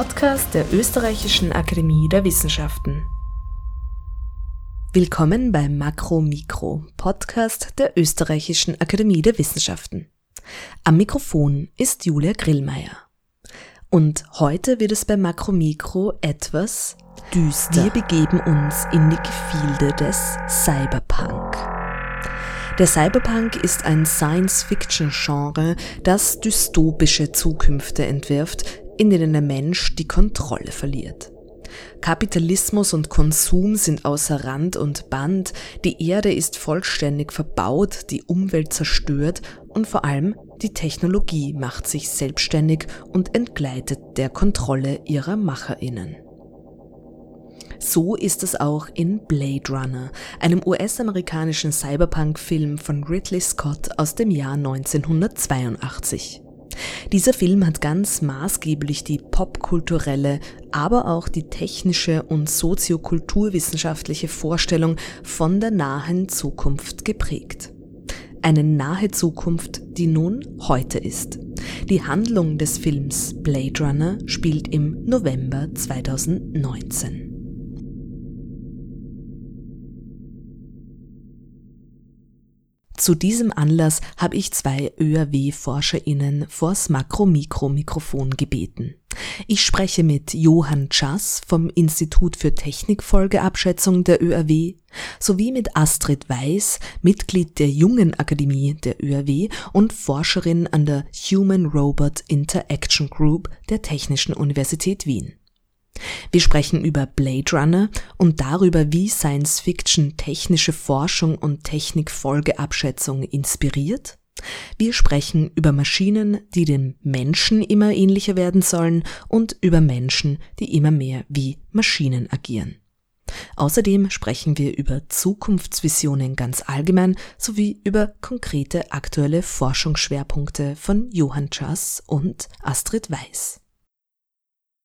Podcast der Österreichischen Akademie der Wissenschaften. Willkommen beim Makro Mikro Podcast der Österreichischen Akademie der Wissenschaften. Am Mikrofon ist Julia Grillmeier. Und heute wird es bei Makro Mikro etwas düster. Wir begeben uns in die Gefilde des Cyberpunk. Der Cyberpunk ist ein Science-Fiction-Genre, das dystopische Zukünfte entwirft, in denen der Mensch die Kontrolle verliert. Kapitalismus und Konsum sind außer Rand und Band, die Erde ist vollständig verbaut, die Umwelt zerstört und vor allem die Technologie macht sich selbstständig und entgleitet der Kontrolle ihrer Macherinnen. So ist es auch in Blade Runner, einem US-amerikanischen Cyberpunk-Film von Ridley Scott aus dem Jahr 1982. Dieser Film hat ganz maßgeblich die popkulturelle, aber auch die technische und soziokulturwissenschaftliche Vorstellung von der nahen Zukunft geprägt. Eine nahe Zukunft, die nun heute ist. Die Handlung des Films Blade Runner spielt im November 2019. Zu diesem Anlass habe ich zwei ÖRW-ForscherInnen vors Makro-Mikro-Mikrofon gebeten. Ich spreche mit Johann Czas vom Institut für Technikfolgeabschätzung der ÖRW sowie mit Astrid Weiß, Mitglied der Jungen Akademie der ÖRW und Forscherin an der Human Robot Interaction Group der Technischen Universität Wien. Wir sprechen über Blade Runner und darüber, wie Science Fiction technische Forschung und Technikfolgeabschätzung inspiriert. Wir sprechen über Maschinen, die dem Menschen immer ähnlicher werden sollen und über Menschen, die immer mehr wie Maschinen agieren. Außerdem sprechen wir über Zukunftsvisionen ganz allgemein sowie über konkrete aktuelle Forschungsschwerpunkte von Johann Schass und Astrid Weiß.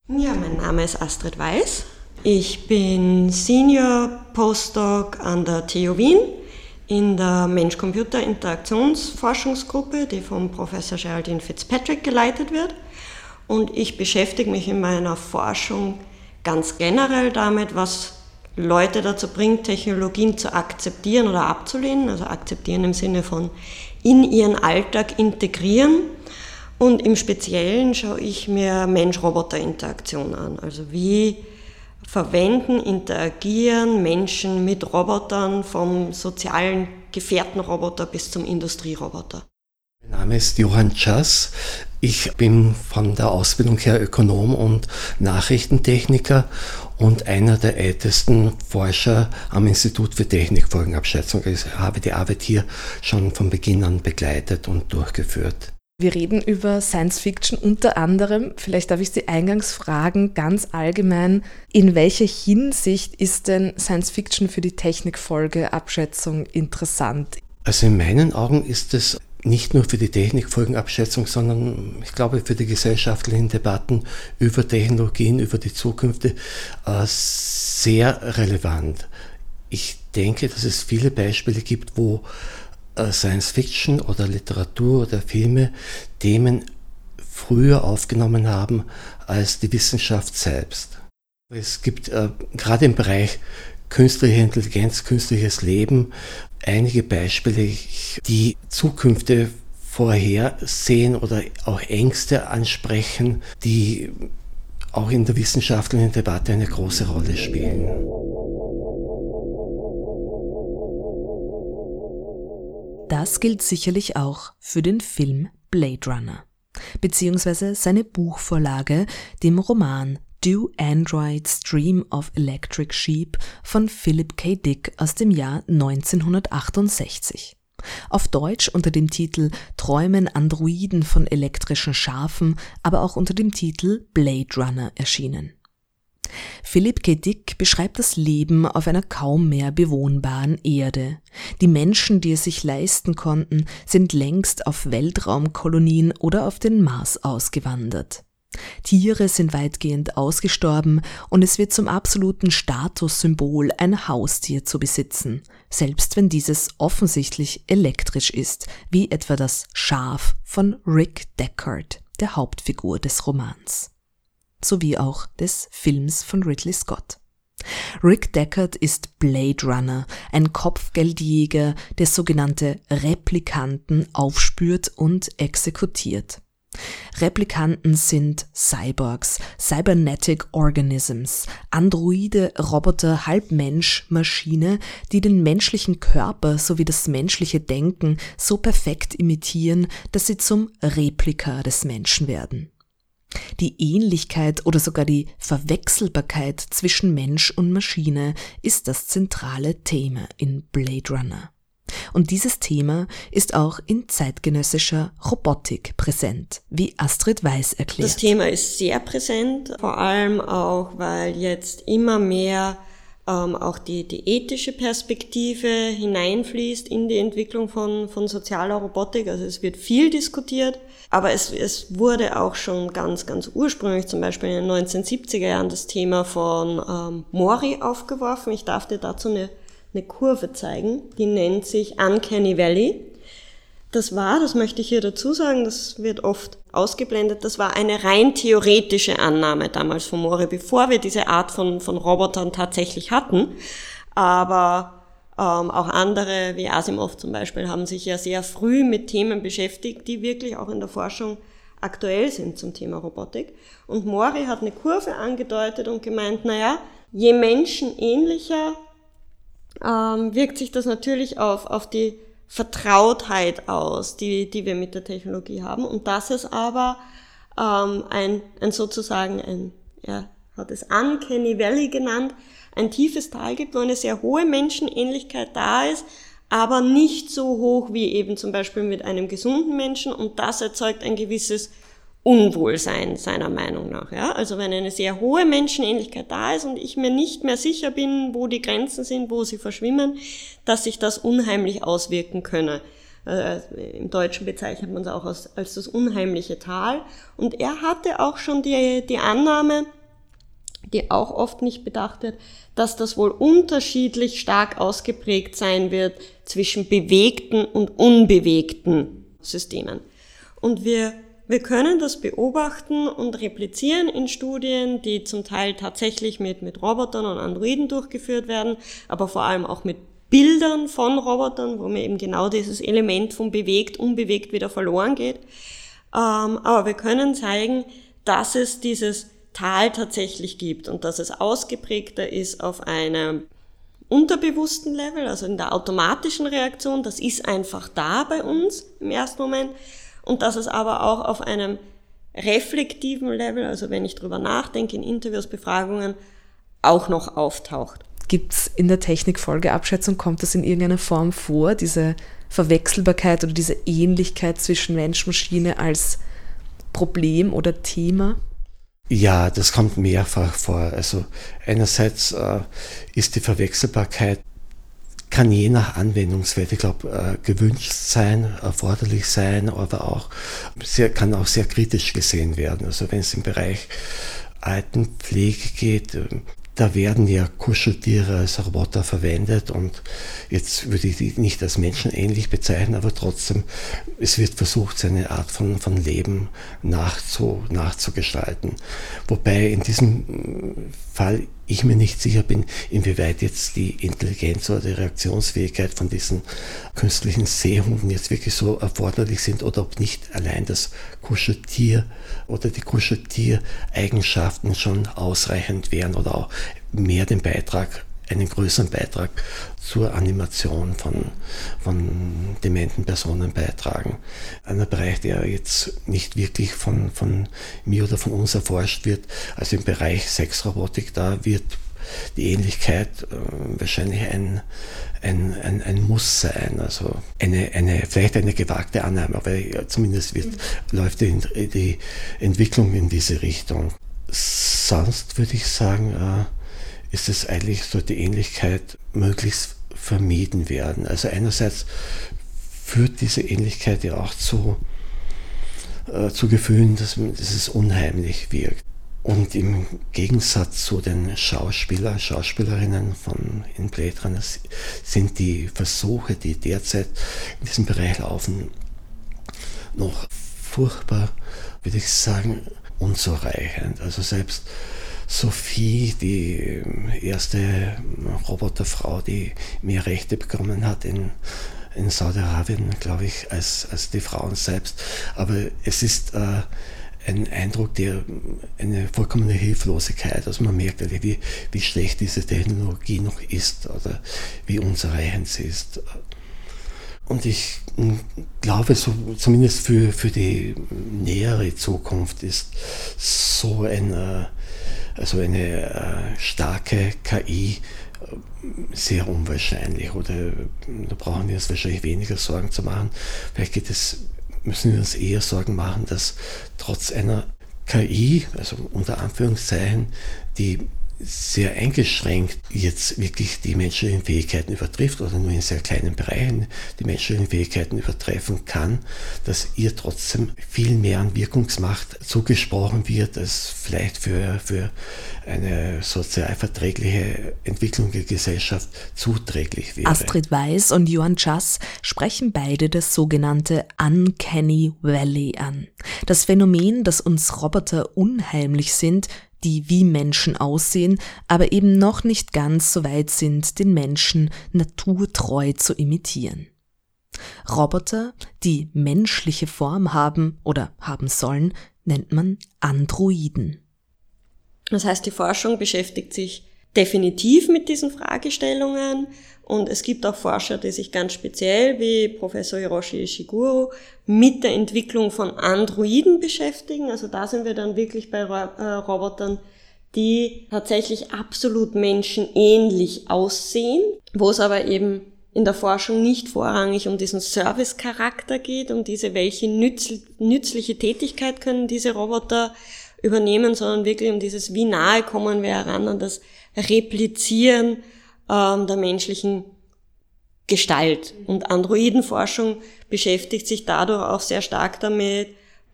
Ja, mein Name ist Astrid Weiß. Ich bin Senior Postdoc an der TU Wien in der Mensch-Computer-Interaktionsforschungsgruppe, die vom Professor Geraldine Fitzpatrick geleitet wird. Und ich beschäftige mich in meiner Forschung ganz generell damit, was Leute dazu bringt, Technologien zu akzeptieren oder abzulehnen. Also akzeptieren im Sinne von in ihren Alltag integrieren und im Speziellen schaue ich mir Mensch-Roboter-Interaktion an. Also wie verwenden, interagieren Menschen mit Robotern vom sozialen Gefährtenroboter bis zum Industrieroboter. Mein Name ist Johann Czas. Ich bin von der Ausbildung her Ökonom und Nachrichtentechniker und einer der ältesten Forscher am Institut für Technikfolgenabschätzung. Ich habe die Arbeit hier schon von Beginn an begleitet und durchgeführt. Wir reden über Science Fiction unter anderem. Vielleicht darf ich Sie eingangs fragen, ganz allgemein, in welcher Hinsicht ist denn Science Fiction für die Technikfolgeabschätzung interessant? Also in meinen Augen ist es nicht nur für die Technikfolgenabschätzung, sondern ich glaube für die gesellschaftlichen Debatten über Technologien, über die Zukunft äh, sehr relevant. Ich denke, dass es viele Beispiele gibt, wo Science Fiction oder Literatur oder Filme Themen früher aufgenommen haben als die Wissenschaft selbst. Es gibt äh, gerade im Bereich künstliche Intelligenz, künstliches Leben einige Beispiele, die Zukünfte vorhersehen oder auch Ängste ansprechen, die auch in der wissenschaftlichen Debatte eine große Rolle spielen. Das gilt sicherlich auch für den Film Blade Runner, beziehungsweise seine Buchvorlage, dem Roman Do Androids Dream of Electric Sheep von Philip K. Dick aus dem Jahr 1968. Auf Deutsch unter dem Titel Träumen Androiden von elektrischen Schafen, aber auch unter dem Titel Blade Runner erschienen. Philipp K. Dick beschreibt das Leben auf einer kaum mehr bewohnbaren Erde. Die Menschen, die es sich leisten konnten, sind längst auf Weltraumkolonien oder auf den Mars ausgewandert. Tiere sind weitgehend ausgestorben und es wird zum absoluten Statussymbol, ein Haustier zu besitzen, selbst wenn dieses offensichtlich elektrisch ist, wie etwa das Schaf von Rick Deckard, der Hauptfigur des Romans. Sowie auch des Films von Ridley Scott. Rick Deckard ist Blade Runner, ein Kopfgeldjäger, der sogenannte Replikanten aufspürt und exekutiert. Replikanten sind Cyborgs, Cybernetic Organisms, Androide, Roboter, halb Mensch, Maschine, die den menschlichen Körper sowie das menschliche Denken so perfekt imitieren, dass sie zum Replika des Menschen werden. Die Ähnlichkeit oder sogar die Verwechselbarkeit zwischen Mensch und Maschine ist das zentrale Thema in Blade Runner. Und dieses Thema ist auch in zeitgenössischer Robotik präsent, wie Astrid Weiß erklärt. Das Thema ist sehr präsent, vor allem auch, weil jetzt immer mehr ähm, auch die, die ethische Perspektive hineinfließt in die Entwicklung von, von sozialer Robotik. Also es wird viel diskutiert, aber es, es wurde auch schon ganz, ganz ursprünglich, zum Beispiel in den 1970er Jahren, das Thema von ähm, Mori aufgeworfen. Ich darf dir dazu eine, eine Kurve zeigen, die nennt sich Uncanny Valley. Das war, das möchte ich hier dazu sagen, das wird oft ausgeblendet, das war eine rein theoretische Annahme damals von Mori, bevor wir diese Art von, von Robotern tatsächlich hatten. Aber ähm, auch andere, wie Asimov zum Beispiel, haben sich ja sehr früh mit Themen beschäftigt, die wirklich auch in der Forschung aktuell sind zum Thema Robotik. Und Mori hat eine Kurve angedeutet und gemeint, naja, je menschenähnlicher ähm, wirkt sich das natürlich auf, auf die Vertrautheit aus, die, die wir mit der Technologie haben. Und dass es aber ähm, ein, ein sozusagen ein, er hat es Uncanny Valley genannt, ein tiefes Tal gibt, wo eine sehr hohe Menschenähnlichkeit da ist, aber nicht so hoch wie eben zum Beispiel mit einem gesunden Menschen und das erzeugt ein gewisses Unwohlsein seiner Meinung nach. Ja? Also wenn eine sehr hohe Menschenähnlichkeit da ist und ich mir nicht mehr sicher bin, wo die Grenzen sind, wo sie verschwimmen, dass sich das unheimlich auswirken könne. Äh, Im Deutschen bezeichnet man es auch als, als das unheimliche Tal. Und er hatte auch schon die, die Annahme, die auch oft nicht bedacht wird, dass das wohl unterschiedlich stark ausgeprägt sein wird zwischen bewegten und unbewegten Systemen. Und wir wir können das beobachten und replizieren in Studien, die zum Teil tatsächlich mit, mit Robotern und Androiden durchgeführt werden, aber vor allem auch mit Bildern von Robotern, wo mir eben genau dieses Element von bewegt, unbewegt wieder verloren geht. Ähm, aber wir können zeigen, dass es dieses Tal tatsächlich gibt und dass es ausgeprägter ist auf einem unterbewussten Level, also in der automatischen Reaktion. Das ist einfach da bei uns im ersten Moment und dass es aber auch auf einem reflektiven Level, also wenn ich drüber nachdenke, in Interviews, Befragungen, auch noch auftaucht. Gibt es in der Technikfolgeabschätzung, kommt das in irgendeiner Form vor, diese Verwechselbarkeit oder diese Ähnlichkeit zwischen Mensch und Maschine als Problem oder Thema? Ja, das kommt mehrfach vor. Also einerseits äh, ist die Verwechselbarkeit kann je nach Anwendungsfeld, ich glaube, äh, gewünscht sein, erforderlich sein, aber auch sehr, kann auch sehr kritisch gesehen werden. Also wenn es im Bereich Altenpflege geht, äh, da werden ja Kuscheltiere als Roboter verwendet und jetzt würde ich die nicht als menschenähnlich bezeichnen, aber trotzdem, es wird versucht, seine Art von, von Leben nachzu, nachzugestalten. Wobei in diesem Fall ich mir nicht sicher bin, inwieweit jetzt die Intelligenz oder die Reaktionsfähigkeit von diesen künstlichen Seehunden jetzt wirklich so erforderlich sind oder ob nicht allein das Kuscheltier oder die Kuscheltiereigenschaften schon ausreichend wären oder auch mehr den Beitrag einen größeren Beitrag zur Animation von, von dementen Personen beitragen. Ein Bereich, der jetzt nicht wirklich von, von mir oder von uns erforscht wird, also im Bereich Sexrobotik, da wird die Ähnlichkeit äh, wahrscheinlich ein, ein, ein, ein Muss sein, also eine, eine, vielleicht eine gewagte Annahme, aber zumindest wird, mhm. läuft die, die Entwicklung in diese Richtung. Sonst würde ich sagen, äh, ist es eigentlich so die Ähnlichkeit möglichst vermieden werden. Also einerseits führt diese Ähnlichkeit ja auch zu, äh, zu Gefühlen, dass, dass es unheimlich wirkt. Und im Gegensatz zu den Schauspielern, Schauspielerinnen von in Blade Runner sind die Versuche, die derzeit in diesem Bereich laufen, noch furchtbar, würde ich sagen, unzureichend. Also selbst Sophie, die erste Roboterfrau, die mehr Rechte bekommen hat in, in Saudi-Arabien, glaube ich, als, als die Frauen selbst. Aber es ist äh, ein Eindruck der eine vollkommene Hilflosigkeit. Also man merkt, wie, wie schlecht diese Technologie noch ist oder wie unzureichend sie ist. Und ich glaube, so, zumindest für, für die nähere Zukunft ist so eine, also eine äh, starke KI äh, sehr unwahrscheinlich. Oder da brauchen wir uns wahrscheinlich weniger Sorgen zu machen. Vielleicht geht es, müssen wir uns eher Sorgen machen, dass trotz einer KI, also unter Anführungszeichen, die sehr eingeschränkt jetzt wirklich die menschlichen Fähigkeiten übertrifft oder nur in sehr kleinen Bereichen die menschlichen Fähigkeiten übertreffen kann, dass ihr trotzdem viel mehr an Wirkungsmacht zugesprochen wird, als vielleicht für, für eine sozial verträgliche Entwicklung der Gesellschaft zuträglich wäre. Astrid Weiß und Johann Schass sprechen beide das sogenannte Uncanny Valley an. Das Phänomen, dass uns Roboter unheimlich sind, die wie Menschen aussehen, aber eben noch nicht ganz so weit sind, den Menschen naturtreu zu imitieren. Roboter, die menschliche Form haben oder haben sollen, nennt man Androiden. Das heißt, die Forschung beschäftigt sich definitiv mit diesen Fragestellungen und es gibt auch Forscher, die sich ganz speziell wie Professor Hiroshi Ishiguro mit der Entwicklung von Androiden beschäftigen. Also da sind wir dann wirklich bei äh, Robotern, die tatsächlich absolut menschenähnlich aussehen, wo es aber eben in der Forschung nicht vorrangig um diesen Service-Charakter geht, um diese, welche nützliche Tätigkeit können diese Roboter übernehmen, sondern wirklich um dieses, wie nahe kommen wir heran an das Replizieren ähm, der menschlichen Gestalt. Und Androidenforschung beschäftigt sich dadurch auch sehr stark damit,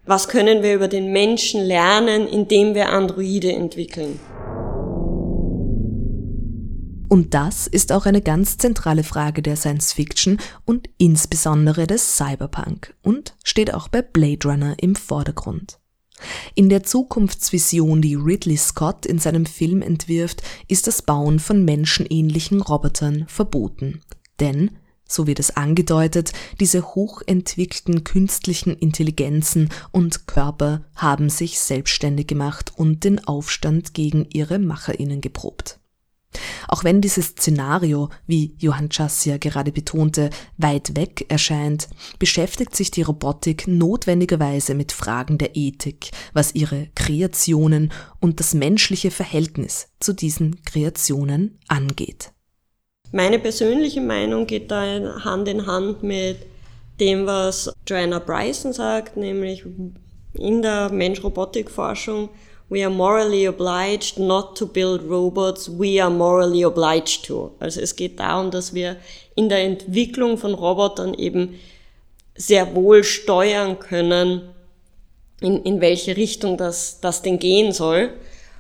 was können wir über den Menschen lernen, indem wir Androide entwickeln. Und das ist auch eine ganz zentrale Frage der Science Fiction und insbesondere des Cyberpunk und steht auch bei Blade Runner im Vordergrund. In der Zukunftsvision, die Ridley Scott in seinem Film entwirft, ist das Bauen von menschenähnlichen Robotern verboten. Denn, so wird es angedeutet, diese hochentwickelten künstlichen Intelligenzen und Körper haben sich selbstständig gemacht und den Aufstand gegen ihre Macherinnen geprobt. Auch wenn dieses Szenario, wie Johann Chassia gerade betonte, weit weg erscheint, beschäftigt sich die Robotik notwendigerweise mit Fragen der Ethik, was ihre Kreationen und das menschliche Verhältnis zu diesen Kreationen angeht. Meine persönliche Meinung geht da Hand in Hand mit dem, was Joanna Bryson sagt, nämlich in der Mensch-Robotik-Forschung we are morally obliged not to build robots, we are morally obliged to. Also es geht darum, dass wir in der Entwicklung von Robotern eben sehr wohl steuern können, in, in welche Richtung das, das denn gehen soll.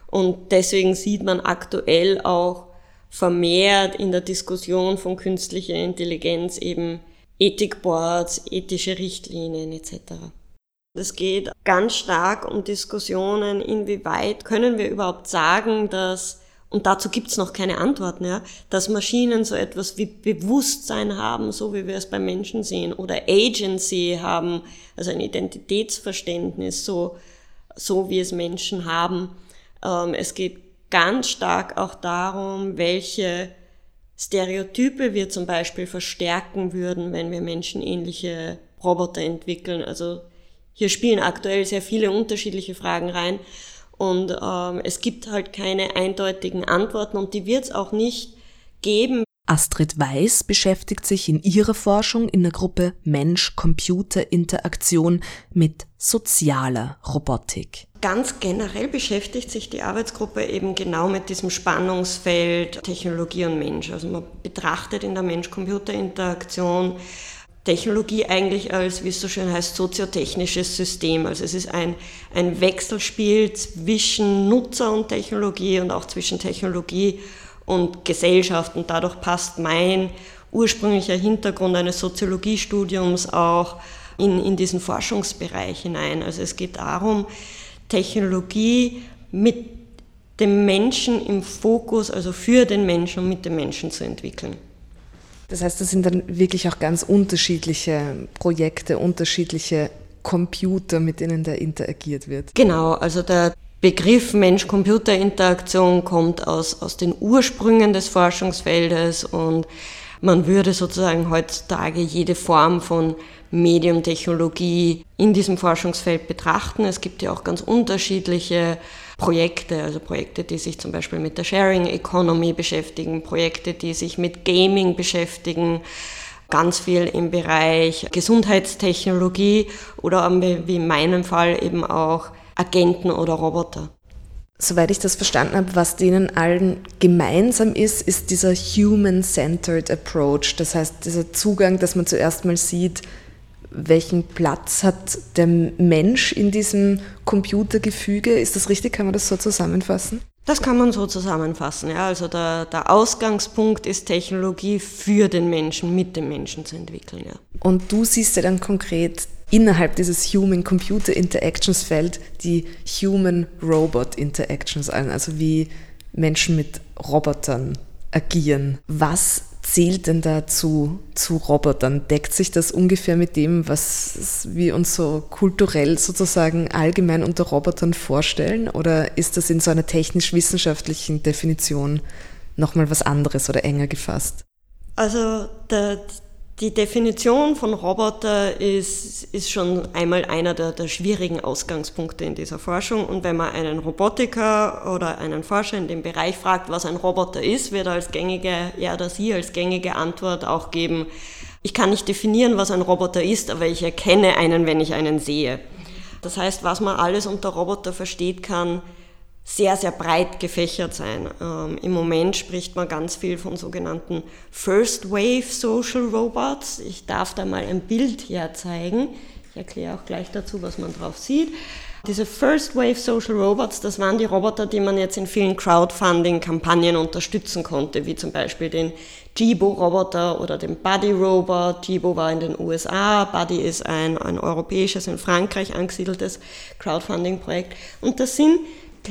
Und deswegen sieht man aktuell auch vermehrt in der Diskussion von künstlicher Intelligenz eben Ethikboards, ethische Richtlinien etc. Es geht ganz stark um Diskussionen, inwieweit können wir überhaupt sagen, dass, und dazu gibt's noch keine Antworten, ja, dass Maschinen so etwas wie Bewusstsein haben, so wie wir es beim Menschen sehen, oder Agency haben, also ein Identitätsverständnis, so, so wie es Menschen haben. Ähm, es geht ganz stark auch darum, welche Stereotype wir zum Beispiel verstärken würden, wenn wir menschenähnliche Roboter entwickeln. Also hier spielen aktuell sehr viele unterschiedliche Fragen rein und ähm, es gibt halt keine eindeutigen Antworten und die wird es auch nicht geben. Astrid Weiß beschäftigt sich in ihrer Forschung in der Gruppe Mensch-Computer-Interaktion mit sozialer Robotik. Ganz generell beschäftigt sich die Arbeitsgruppe eben genau mit diesem Spannungsfeld Technologie und Mensch. Also man betrachtet in der Mensch-Computer-Interaktion Technologie eigentlich als, wie es so schön heißt, soziotechnisches System. Also es ist ein, ein Wechselspiel zwischen Nutzer und Technologie und auch zwischen Technologie und Gesellschaft. Und dadurch passt mein ursprünglicher Hintergrund eines Soziologiestudiums auch in, in diesen Forschungsbereich hinein. Also es geht darum, Technologie mit dem Menschen im Fokus, also für den Menschen und mit dem Menschen zu entwickeln. Das heißt, das sind dann wirklich auch ganz unterschiedliche Projekte, unterschiedliche Computer, mit denen da interagiert wird. Genau, also der Begriff Mensch-Computer-Interaktion kommt aus, aus den Ursprüngen des Forschungsfeldes und man würde sozusagen heutzutage jede Form von Mediumtechnologie in diesem Forschungsfeld betrachten. Es gibt ja auch ganz unterschiedliche Projekte, also Projekte, die sich zum Beispiel mit der Sharing Economy beschäftigen, Projekte, die sich mit Gaming beschäftigen, ganz viel im Bereich Gesundheitstechnologie oder wie in meinem Fall eben auch Agenten oder Roboter. Soweit ich das verstanden habe, was denen allen gemeinsam ist, ist dieser Human-Centered Approach. Das heißt, dieser Zugang, dass man zuerst mal sieht, welchen Platz hat der Mensch in diesem Computergefüge? Ist das richtig? Kann man das so zusammenfassen? Das kann man so zusammenfassen. Ja. Also der, der Ausgangspunkt ist Technologie für den Menschen, mit dem Menschen zu entwickeln. Ja. Und du siehst ja dann konkret innerhalb dieses Human-Computer-Interactions-Feld die Human-Robot-Interactions ein, also wie Menschen mit Robotern agieren. Was zählt denn da zu, zu Robotern? Deckt sich das ungefähr mit dem, was wir uns so kulturell sozusagen allgemein unter Robotern vorstellen? Oder ist das in so einer technisch-wissenschaftlichen Definition nochmal was anderes oder enger gefasst? Also der, die Definition von Roboter ist, ist schon einmal einer der, der, schwierigen Ausgangspunkte in dieser Forschung. Und wenn man einen Robotiker oder einen Forscher in dem Bereich fragt, was ein Roboter ist, wird er als gängige, er oder sie als gängige Antwort auch geben, ich kann nicht definieren, was ein Roboter ist, aber ich erkenne einen, wenn ich einen sehe. Das heißt, was man alles unter Roboter versteht, kann sehr, sehr breit gefächert sein. Ähm, Im Moment spricht man ganz viel von sogenannten First Wave Social Robots. Ich darf da mal ein Bild herzeigen. Ich erkläre auch gleich dazu, was man drauf sieht. Diese First Wave Social Robots, das waren die Roboter, die man jetzt in vielen Crowdfunding-Kampagnen unterstützen konnte, wie zum Beispiel den Jibo-Roboter oder den Buddy-Robot. Jibo war in den USA, Buddy ist ein, ein europäisches, in Frankreich angesiedeltes Crowdfunding-Projekt. Und das sind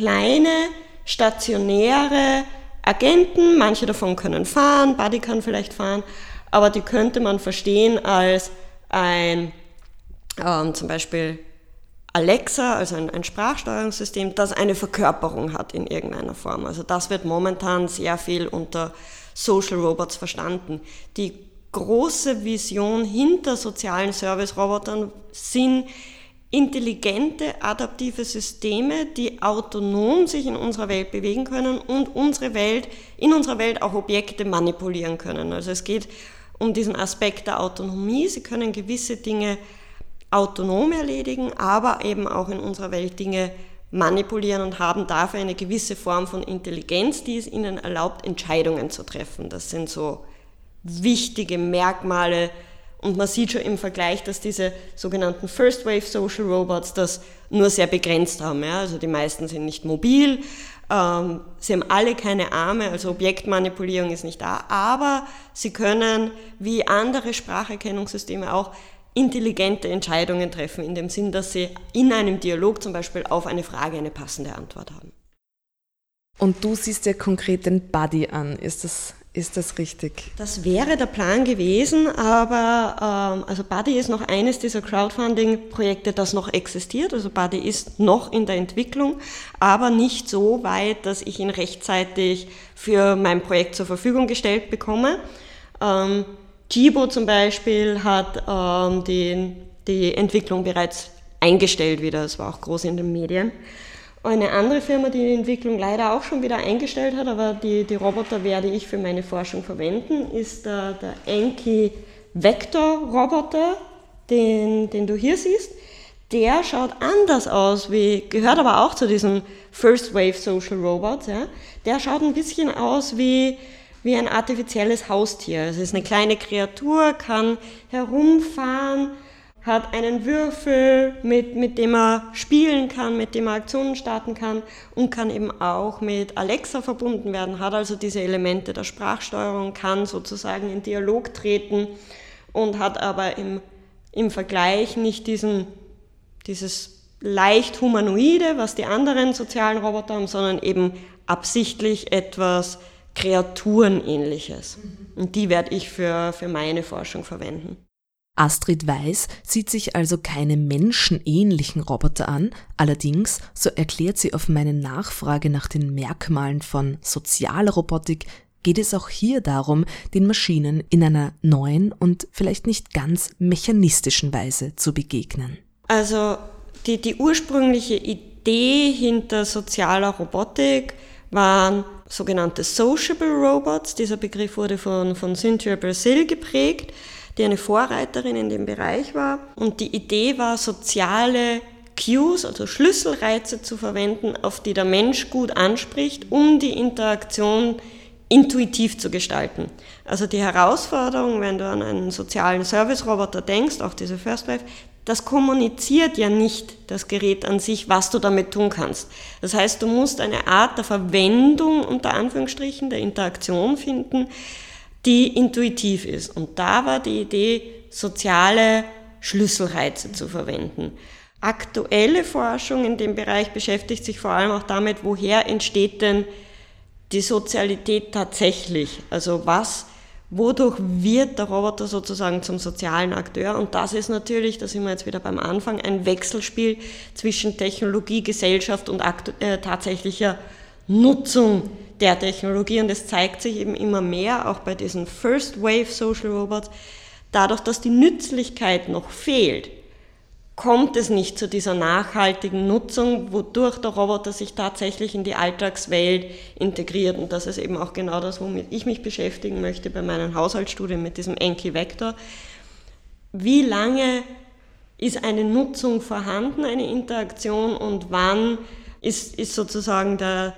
kleine, stationäre Agenten, manche davon können fahren, Buddy kann vielleicht fahren, aber die könnte man verstehen als ein ähm, zum Beispiel Alexa, also ein, ein, Sprachsteuerungssystem, das eine Verkörperung hat in irgendeiner Form. Also das wird momentan sehr viel unter Social Robots verstanden. Die große Vision hinter sozialen Service-Robotern sind intelligente, adaptive Systeme, die autonom sich in unserer Welt bewegen können und unsere Welt, in unserer Welt auch Objekte manipulieren können. Also es geht um diesen Aspekt der Autonomie. Sie können gewisse Dinge autonom erledigen, aber eben auch in unserer Welt Dinge manipulieren und haben dafür eine gewisse Form von Intelligenz, die es ihnen erlaubt, Entscheidungen zu treffen. Das sind so wichtige Merkmale und man sieht schon im Vergleich, dass diese sogenannten First Wave Social Robots das nur sehr begrenzt haben. Ja? Also die meisten sind nicht mobil, ähm, sie haben alle keine Arme, also Objektmanipulierung ist nicht da, aber sie können wie andere Spracherkennungssysteme auch intelligente Entscheidungen treffen, in dem Sinn, dass sie in einem Dialog zum Beispiel auf eine Frage eine passende Antwort haben. Und du siehst ja konkret den Buddy an. Ist das ist das richtig? Das wäre der Plan gewesen, aber ähm, also Buddy ist noch eines dieser Crowdfunding-Projekte, das noch existiert. Also Buddy ist noch in der Entwicklung, aber nicht so weit, dass ich ihn rechtzeitig für mein Projekt zur Verfügung gestellt bekomme. Ähm, Jibo zum Beispiel hat ähm, die, die Entwicklung bereits eingestellt wieder. Das war auch groß in den Medien. Eine andere Firma, die die Entwicklung leider auch schon wieder eingestellt hat, aber die, die Roboter werde ich für meine Forschung verwenden, ist der, der Enki Vector Roboter, den, den du hier siehst. Der schaut anders aus, wie, gehört aber auch zu diesen First Wave Social Robots. Ja. Der schaut ein bisschen aus wie, wie ein artifizielles Haustier. Es ist eine kleine Kreatur, kann herumfahren, hat einen Würfel, mit, mit dem er spielen kann, mit dem er Aktionen starten kann und kann eben auch mit Alexa verbunden werden, hat also diese Elemente der Sprachsteuerung, kann sozusagen in Dialog treten und hat aber im, im Vergleich nicht diesen, dieses leicht humanoide, was die anderen sozialen Roboter haben, sondern eben absichtlich etwas Kreaturenähnliches. Und die werde ich für, für meine Forschung verwenden. Astrid Weiß sieht sich also keine menschenähnlichen Roboter an, allerdings, so erklärt sie auf meine Nachfrage nach den Merkmalen von sozialer Robotik, geht es auch hier darum, den Maschinen in einer neuen und vielleicht nicht ganz mechanistischen Weise zu begegnen. Also die, die ursprüngliche Idee hinter sozialer Robotik waren sogenannte Sociable Robots. Dieser Begriff wurde von, von Cynthia Brazil geprägt, die eine Vorreiterin in dem Bereich war. Und die Idee war, soziale Cues, also Schlüsselreize zu verwenden, auf die der Mensch gut anspricht, um die Interaktion intuitiv zu gestalten. Also die Herausforderung, wenn du an einen sozialen Service-Roboter denkst, auch diese First Wave, das kommuniziert ja nicht das Gerät an sich, was du damit tun kannst. Das heißt, du musst eine Art der Verwendung unter Anführungsstrichen, der Interaktion finden, die intuitiv ist. Und da war die Idee, soziale Schlüsselreize zu verwenden. Aktuelle Forschung in dem Bereich beschäftigt sich vor allem auch damit, woher entsteht denn die Sozialität tatsächlich? Also was Wodurch wird der Roboter sozusagen zum sozialen Akteur? Und das ist natürlich, da sind wir jetzt wieder beim Anfang, ein Wechselspiel zwischen Technologie, Gesellschaft und äh, tatsächlicher Nutzung der Technologie. Und es zeigt sich eben immer mehr, auch bei diesen First Wave Social Robots, dadurch, dass die Nützlichkeit noch fehlt, kommt es nicht zu dieser nachhaltigen Nutzung, wodurch der Roboter sich tatsächlich in die Alltagswelt integriert. Und das ist eben auch genau das, womit ich mich beschäftigen möchte bei meinen Haushaltsstudien mit diesem Enki-Vektor. Wie lange ist eine Nutzung vorhanden, eine Interaktion und wann ist, ist sozusagen der,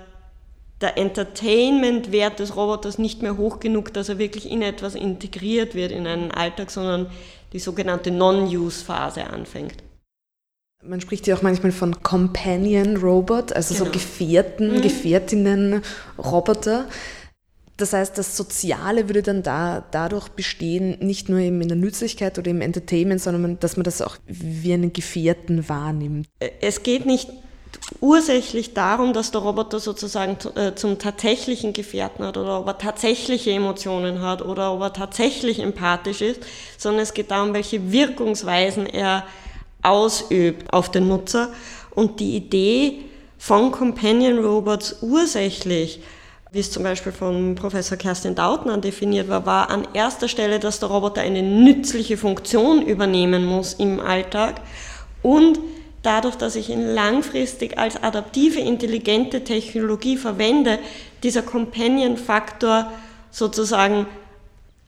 der Entertainment-Wert des Roboters nicht mehr hoch genug, dass er wirklich in etwas integriert wird, in einen Alltag, sondern die sogenannte Non-Use-Phase anfängt. Man spricht ja auch manchmal von Companion Robot, also genau. so Gefährten, mhm. Gefährtinnen, Roboter. Das heißt, das Soziale würde dann da, dadurch bestehen, nicht nur eben in der Nützlichkeit oder im Entertainment, sondern dass man das auch wie einen Gefährten wahrnimmt. Es geht nicht ursächlich darum, dass der Roboter sozusagen äh, zum tatsächlichen Gefährten hat oder ob er tatsächliche Emotionen hat oder ob er tatsächlich empathisch ist, sondern es geht darum, welche Wirkungsweisen er ausübt auf den Nutzer. Und die Idee von Companion Robots ursächlich, wie es zum Beispiel von Professor Kerstin Dautner definiert war, war an erster Stelle, dass der Roboter eine nützliche Funktion übernehmen muss im Alltag und dadurch, dass ich ihn langfristig als adaptive, intelligente Technologie verwende, dieser Companion-Faktor sozusagen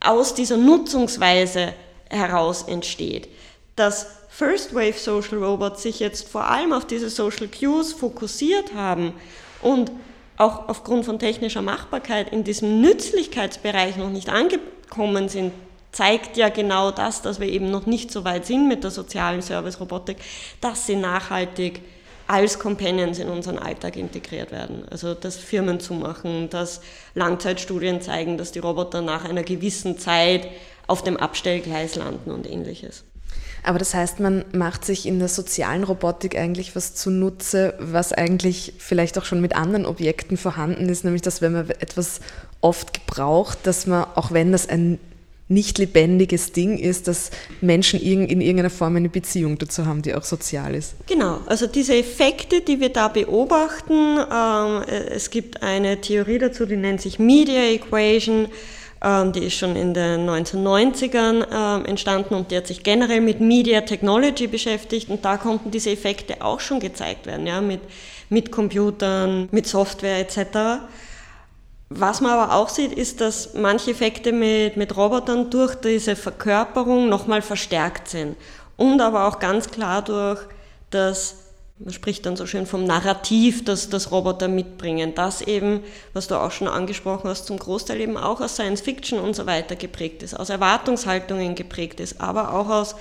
aus dieser Nutzungsweise heraus entsteht. Das First Wave Social Robots sich jetzt vor allem auf diese Social Cues fokussiert haben und auch aufgrund von technischer Machbarkeit in diesem Nützlichkeitsbereich noch nicht angekommen sind, zeigt ja genau das, dass wir eben noch nicht so weit sind mit der sozialen Service-Robotik, dass sie nachhaltig als Companions in unseren Alltag integriert werden. Also dass Firmen zumachen, dass Langzeitstudien zeigen, dass die Roboter nach einer gewissen Zeit auf dem Abstellgleis landen und ähnliches. Aber das heißt, man macht sich in der sozialen Robotik eigentlich was zunutze, was eigentlich vielleicht auch schon mit anderen Objekten vorhanden ist, nämlich dass wenn man etwas oft gebraucht, dass man, auch wenn das ein nicht lebendiges Ding ist, dass Menschen in irgendeiner Form eine Beziehung dazu haben, die auch sozial ist. Genau, also diese Effekte, die wir da beobachten, ähm, es gibt eine Theorie dazu, die nennt sich Media Equation. Ähm, die ist schon in den 1990ern ähm, entstanden und die hat sich generell mit Media Technology beschäftigt und da konnten diese Effekte auch schon gezeigt werden, ja, mit, mit Computern, mit Software etc. Was man aber auch sieht, ist, dass manche Effekte mit, mit Robotern durch diese Verkörperung nochmal verstärkt sind. Und aber auch ganz klar durch das man spricht dann so schön vom Narrativ, das das Roboter mitbringen, das eben, was du auch schon angesprochen hast, zum Großteil eben auch aus Science Fiction und so weiter geprägt ist, aus Erwartungshaltungen geprägt ist, aber auch aus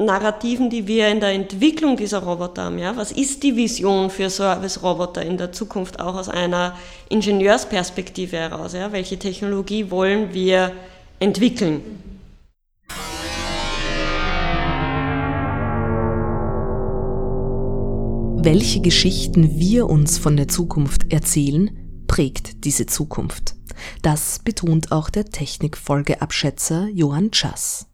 Narrativen, die wir in der Entwicklung dieser Roboter haben. Ja? Was ist die Vision für Service-Roboter in der Zukunft auch aus einer Ingenieursperspektive heraus? Ja? Welche Technologie wollen wir entwickeln? Welche Geschichten wir uns von der Zukunft erzählen, prägt diese Zukunft. Das betont auch der Technikfolgeabschätzer Johann Schass.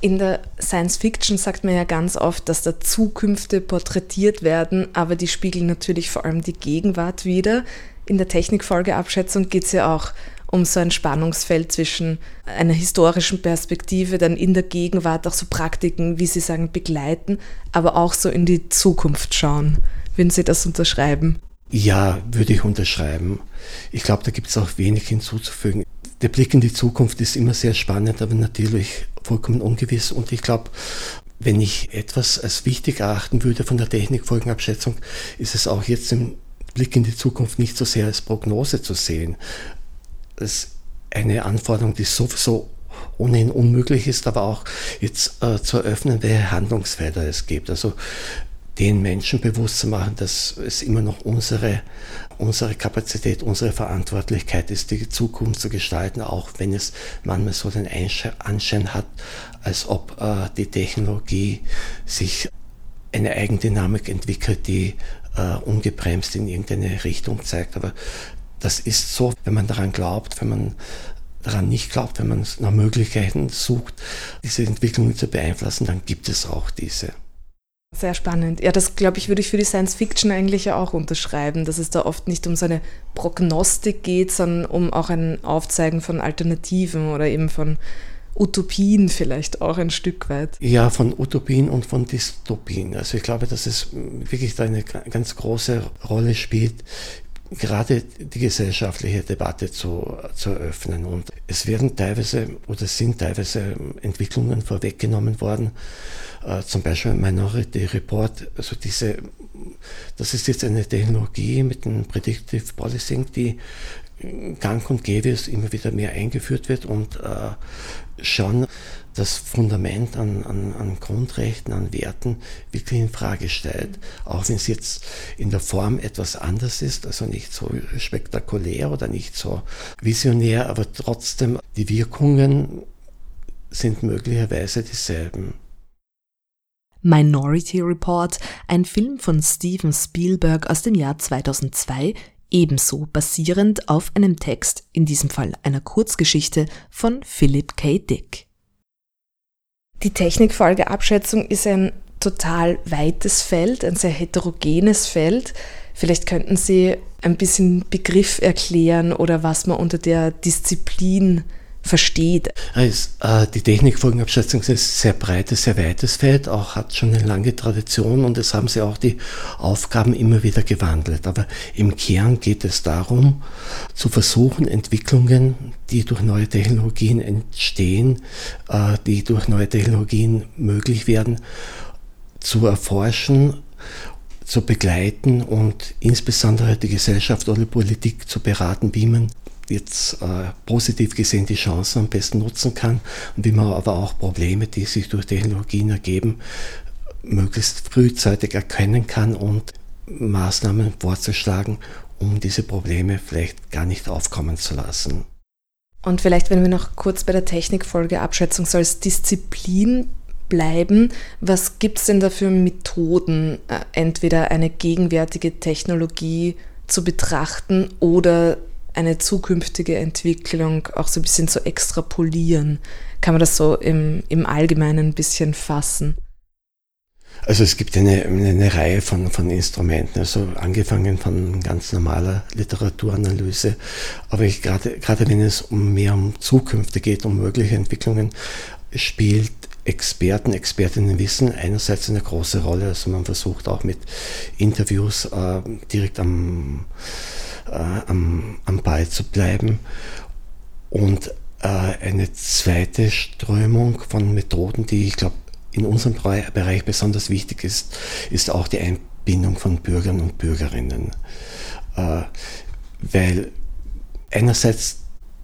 In der Science Fiction sagt man ja ganz oft, dass da Zukünfte porträtiert werden, aber die spiegeln natürlich vor allem die Gegenwart wider. In der Technikfolgeabschätzung geht es ja auch um so ein Spannungsfeld zwischen einer historischen Perspektive, dann in der Gegenwart auch so Praktiken, wie Sie sagen, begleiten, aber auch so in die Zukunft schauen. Würden Sie das unterschreiben? Ja, würde ich unterschreiben. Ich glaube, da gibt es auch wenig hinzuzufügen. Der Blick in die Zukunft ist immer sehr spannend, aber natürlich vollkommen ungewiss. Und ich glaube, wenn ich etwas als wichtig erachten würde von der Technikfolgenabschätzung, ist es auch jetzt im Blick in die Zukunft nicht so sehr als Prognose zu sehen. Das ist eine Anforderung, die sowieso ohnehin unmöglich ist, aber auch jetzt äh, zu eröffnen, welche Handlungsfelder es gibt. Also den Menschen bewusst zu machen, dass es immer noch unsere, unsere Kapazität, unsere Verantwortlichkeit ist, die Zukunft zu gestalten, auch wenn es manchmal so den Anschein hat, als ob äh, die Technologie sich eine Eigendynamik entwickelt, die äh, ungebremst in irgendeine Richtung zeigt. Aber das ist so, wenn man daran glaubt, wenn man daran nicht glaubt, wenn man nach Möglichkeiten sucht, diese Entwicklungen zu beeinflussen, dann gibt es auch diese. Sehr spannend. Ja, das glaube ich, würde ich für die Science Fiction eigentlich auch unterschreiben, dass es da oft nicht um so eine Prognostik geht, sondern um auch ein Aufzeigen von Alternativen oder eben von Utopien vielleicht auch ein Stück weit. Ja, von Utopien und von Dystopien. Also ich glaube, dass es wirklich da eine ganz große Rolle spielt, gerade die gesellschaftliche Debatte zu, zu eröffnen. Und es werden teilweise oder sind teilweise Entwicklungen vorweggenommen worden, äh, zum Beispiel Minority Report, also diese, das ist jetzt eine Technologie mit dem Predictive Policing, die gang und gäbe ist, immer wieder mehr eingeführt wird und äh, schon das Fundament an, an, an, Grundrechten, an Werten wirklich in Frage stellt. Auch wenn es jetzt in der Form etwas anders ist, also nicht so spektakulär oder nicht so visionär, aber trotzdem die Wirkungen sind möglicherweise dieselben. Minority Report, ein Film von Steven Spielberg aus dem Jahr 2002, ebenso basierend auf einem Text, in diesem Fall einer Kurzgeschichte von Philip K. Dick. Die Technikfolgeabschätzung ist ein total weites Feld, ein sehr heterogenes Feld. Vielleicht könnten Sie ein bisschen Begriff erklären oder was man unter der Disziplin versteht. Äh, die Technikfolgenabschätzung ist ein sehr breites, sehr weites Feld, auch hat schon eine lange Tradition und es haben sie auch die Aufgaben immer wieder gewandelt. Aber im Kern geht es darum, zu versuchen, Entwicklungen, die durch neue Technologien entstehen, äh, die durch neue Technologien möglich werden, zu erforschen zu begleiten und insbesondere die Gesellschaft oder die Politik zu beraten, wie man jetzt äh, positiv gesehen die Chancen am besten nutzen kann und wie man aber auch Probleme, die sich durch Technologien ergeben, möglichst frühzeitig erkennen kann und Maßnahmen vorzuschlagen, um diese Probleme vielleicht gar nicht aufkommen zu lassen. Und vielleicht, wenn wir noch kurz bei der Technikfolgeabschätzung so als Disziplin bleiben, was gibt es denn da für Methoden, äh, entweder eine gegenwärtige Technologie zu betrachten oder eine zukünftige Entwicklung auch so ein bisschen zu extrapolieren? Kann man das so im, im Allgemeinen ein bisschen fassen? Also es gibt eine, eine Reihe von, von Instrumenten, also angefangen von ganz normaler Literaturanalyse, aber gerade, gerade wenn es um mehr um Zukünfte geht, um mögliche Entwicklungen, spielt Experten, Expertinnen wissen einerseits eine große Rolle. Also man versucht auch mit Interviews äh, direkt am äh, am, am Ball zu bleiben. Und äh, eine zweite Strömung von Methoden, die ich glaube in unserem Bereich besonders wichtig ist, ist auch die Einbindung von Bürgern und Bürgerinnen. Äh, weil einerseits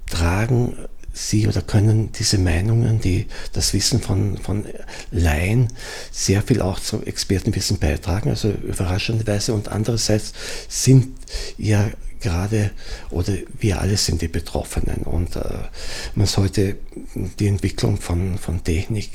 tragen sie oder können diese Meinungen, die das Wissen von, von Laien sehr viel auch zum Expertenwissen beitragen, also überraschenderweise und andererseits sind ja gerade oder wir alle sind die Betroffenen und äh, man sollte die Entwicklung von, von Technik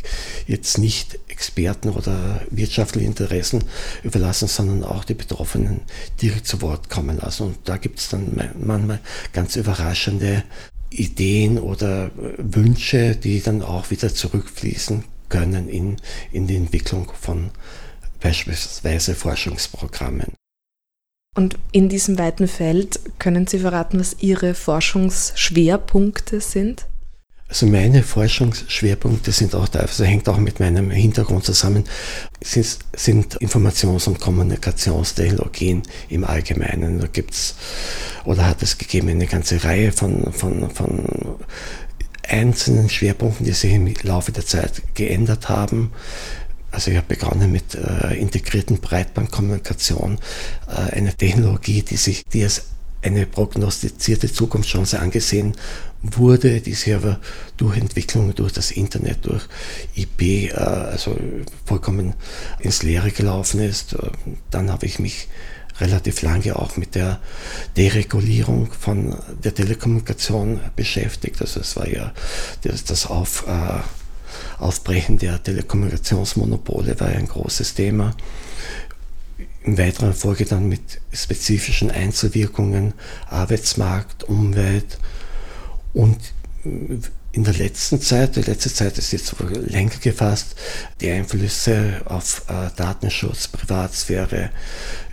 jetzt nicht Experten oder wirtschaftlichen Interessen überlassen, sondern auch die Betroffenen direkt zu Wort kommen lassen. Und da gibt es dann manchmal ganz überraschende Ideen oder Wünsche, die dann auch wieder zurückfließen können in, in die Entwicklung von beispielsweise Forschungsprogrammen. Und in diesem weiten Feld können Sie verraten, was Ihre Forschungsschwerpunkte sind? Also meine Forschungsschwerpunkte sind auch teilweise, hängt auch mit meinem Hintergrund zusammen, sind, sind Informations- und Kommunikationstechnologien im Allgemeinen. Da gibt es oder hat es gegeben eine ganze Reihe von, von, von einzelnen Schwerpunkten, die sich im Laufe der Zeit geändert haben. Also ich habe begonnen mit äh, integrierten Breitbandkommunikation, äh, eine Technologie, die sich, die als eine prognostizierte Zukunftschance angesehen wurde, die sich aber durch Entwicklung, durch das Internet, durch IP, äh, also vollkommen ins Leere gelaufen ist. Äh, dann habe ich mich relativ lange auch mit der Deregulierung von der Telekommunikation beschäftigt. Also es war ja das, das Auf, äh, Aufbrechen der Telekommunikationsmonopole war ein großes Thema. In weiterer Folge dann mit spezifischen Einzelwirkungen, Arbeitsmarkt, Umwelt und in der letzten Zeit, die letzte Zeit ist jetzt länger gefasst, die Einflüsse auf äh, Datenschutz, Privatsphäre,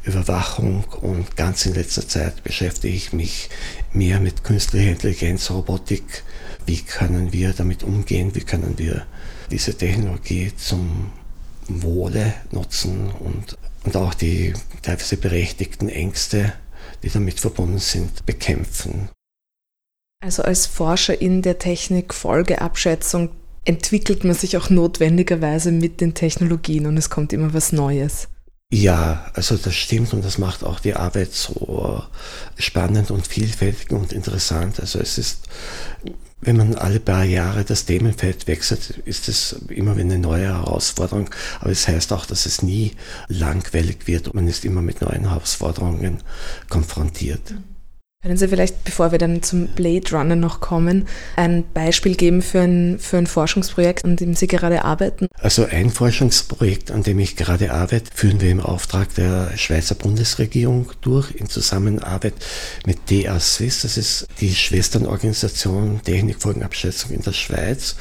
Überwachung und ganz in letzter Zeit beschäftige ich mich mehr mit künstlicher Intelligenz, Robotik. Wie können wir damit umgehen? Wie können wir diese Technologie zum Wohle nutzen und, und auch die teilweise berechtigten Ängste, die damit verbunden sind, bekämpfen? Also als Forscher in der Technik Folgeabschätzung entwickelt man sich auch notwendigerweise mit den Technologien und es kommt immer was Neues. Ja, also das stimmt und das macht auch die Arbeit so spannend und vielfältig und interessant. Also es ist, wenn man alle paar Jahre das Themenfeld wechselt, ist es immer wieder eine neue Herausforderung. Aber es das heißt auch, dass es nie langweilig wird man ist immer mit neuen Herausforderungen konfrontiert. Mhm. Können Sie vielleicht, bevor wir dann zum Blade Runner noch kommen, ein Beispiel geben für ein, für ein Forschungsprojekt, an dem Sie gerade arbeiten? Also ein Forschungsprojekt, an dem ich gerade arbeite, führen wir im Auftrag der Schweizer Bundesregierung durch, in Zusammenarbeit mit DA Swiss. Das ist die Schwesternorganisation Technikfolgenabschätzung in der Schweiz.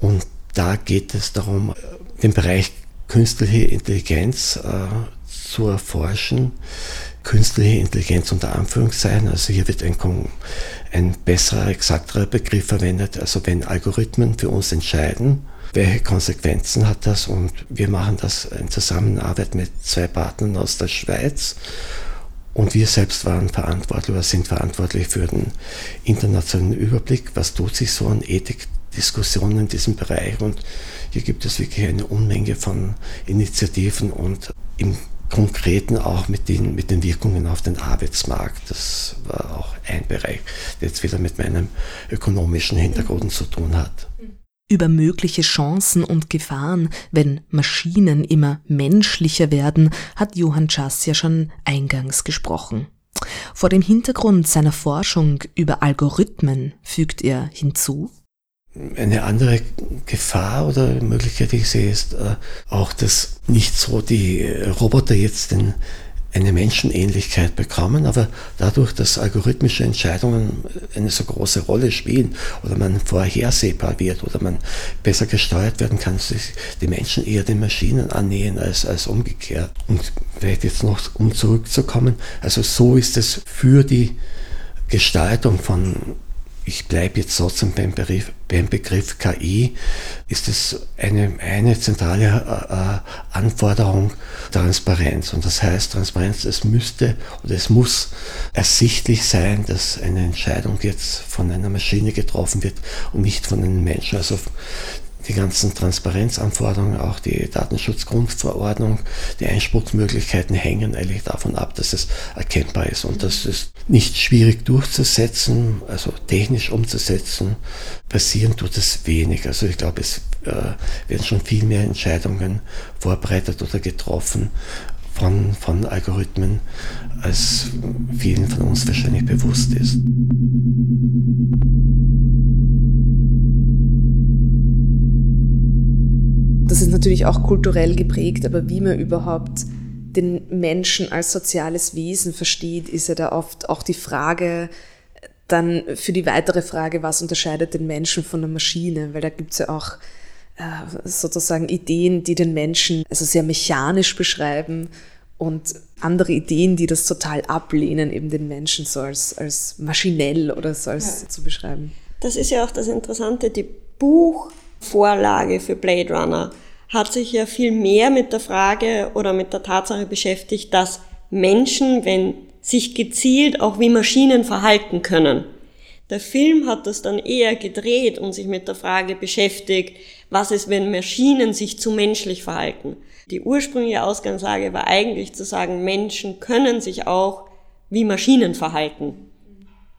Und da geht es darum, den Bereich künstliche Intelligenz äh, zu erforschen künstliche Intelligenz unter Anführungszeichen. Also hier wird ein, ein besserer, exakterer Begriff verwendet. Also wenn Algorithmen für uns entscheiden, welche Konsequenzen hat das? Und wir machen das in Zusammenarbeit mit zwei Partnern aus der Schweiz. Und wir selbst waren verantwortlich oder sind verantwortlich für den internationalen Überblick, was tut sich so an Ethikdiskussionen in diesem Bereich. Und hier gibt es wirklich eine Unmenge von Initiativen und im Konkreten auch mit den, mit den Wirkungen auf den Arbeitsmarkt. Das war auch ein Bereich, der jetzt wieder mit meinem ökonomischen Hintergrund zu tun hat. Über mögliche Chancen und Gefahren, wenn Maschinen immer menschlicher werden, hat Johann Schass ja schon eingangs gesprochen. Vor dem Hintergrund seiner Forschung über Algorithmen fügt er hinzu, eine andere Gefahr oder Möglichkeit, die ich sehe, ist äh, auch, dass nicht so die Roboter jetzt den, eine Menschenähnlichkeit bekommen, aber dadurch, dass algorithmische Entscheidungen eine so große Rolle spielen oder man vorhersehbar wird oder man besser gesteuert werden kann, sich die Menschen eher den Maschinen annähern als, als umgekehrt. Und vielleicht jetzt noch, um zurückzukommen, also so ist es für die Gestaltung von ich bleibe jetzt trotzdem beim Begriff, beim Begriff KI, ist es eine, eine zentrale äh, äh, Anforderung Transparenz. Und das heißt Transparenz, es müsste oder es muss ersichtlich sein, dass eine Entscheidung jetzt von einer Maschine getroffen wird und nicht von einem Menschen. Also die ganzen Transparenzanforderungen, auch die Datenschutzgrundverordnung, die Einspruchsmöglichkeiten hängen eigentlich davon ab, dass es erkennbar ist. Und das ist nicht schwierig durchzusetzen, also technisch umzusetzen. Passieren tut es wenig. Also ich glaube, es äh, werden schon viel mehr Entscheidungen vorbereitet oder getroffen von, von Algorithmen, als vielen von uns wahrscheinlich bewusst ist. Ist natürlich auch kulturell geprägt, aber wie man überhaupt den Menschen als soziales Wesen versteht, ist ja da oft auch die Frage, dann für die weitere Frage, was unterscheidet den Menschen von der Maschine, weil da gibt es ja auch äh, sozusagen Ideen, die den Menschen also sehr mechanisch beschreiben und andere Ideen, die das total ablehnen, eben den Menschen so als, als maschinell oder so als ja. zu beschreiben. Das ist ja auch das Interessante, die Buchvorlage für Blade Runner hat sich ja viel mehr mit der Frage oder mit der Tatsache beschäftigt, dass Menschen, wenn sich gezielt auch wie Maschinen verhalten können. Der Film hat das dann eher gedreht und sich mit der Frage beschäftigt, was ist, wenn Maschinen sich zu menschlich verhalten. Die ursprüngliche Ausgangslage war eigentlich zu sagen, Menschen können sich auch wie Maschinen verhalten,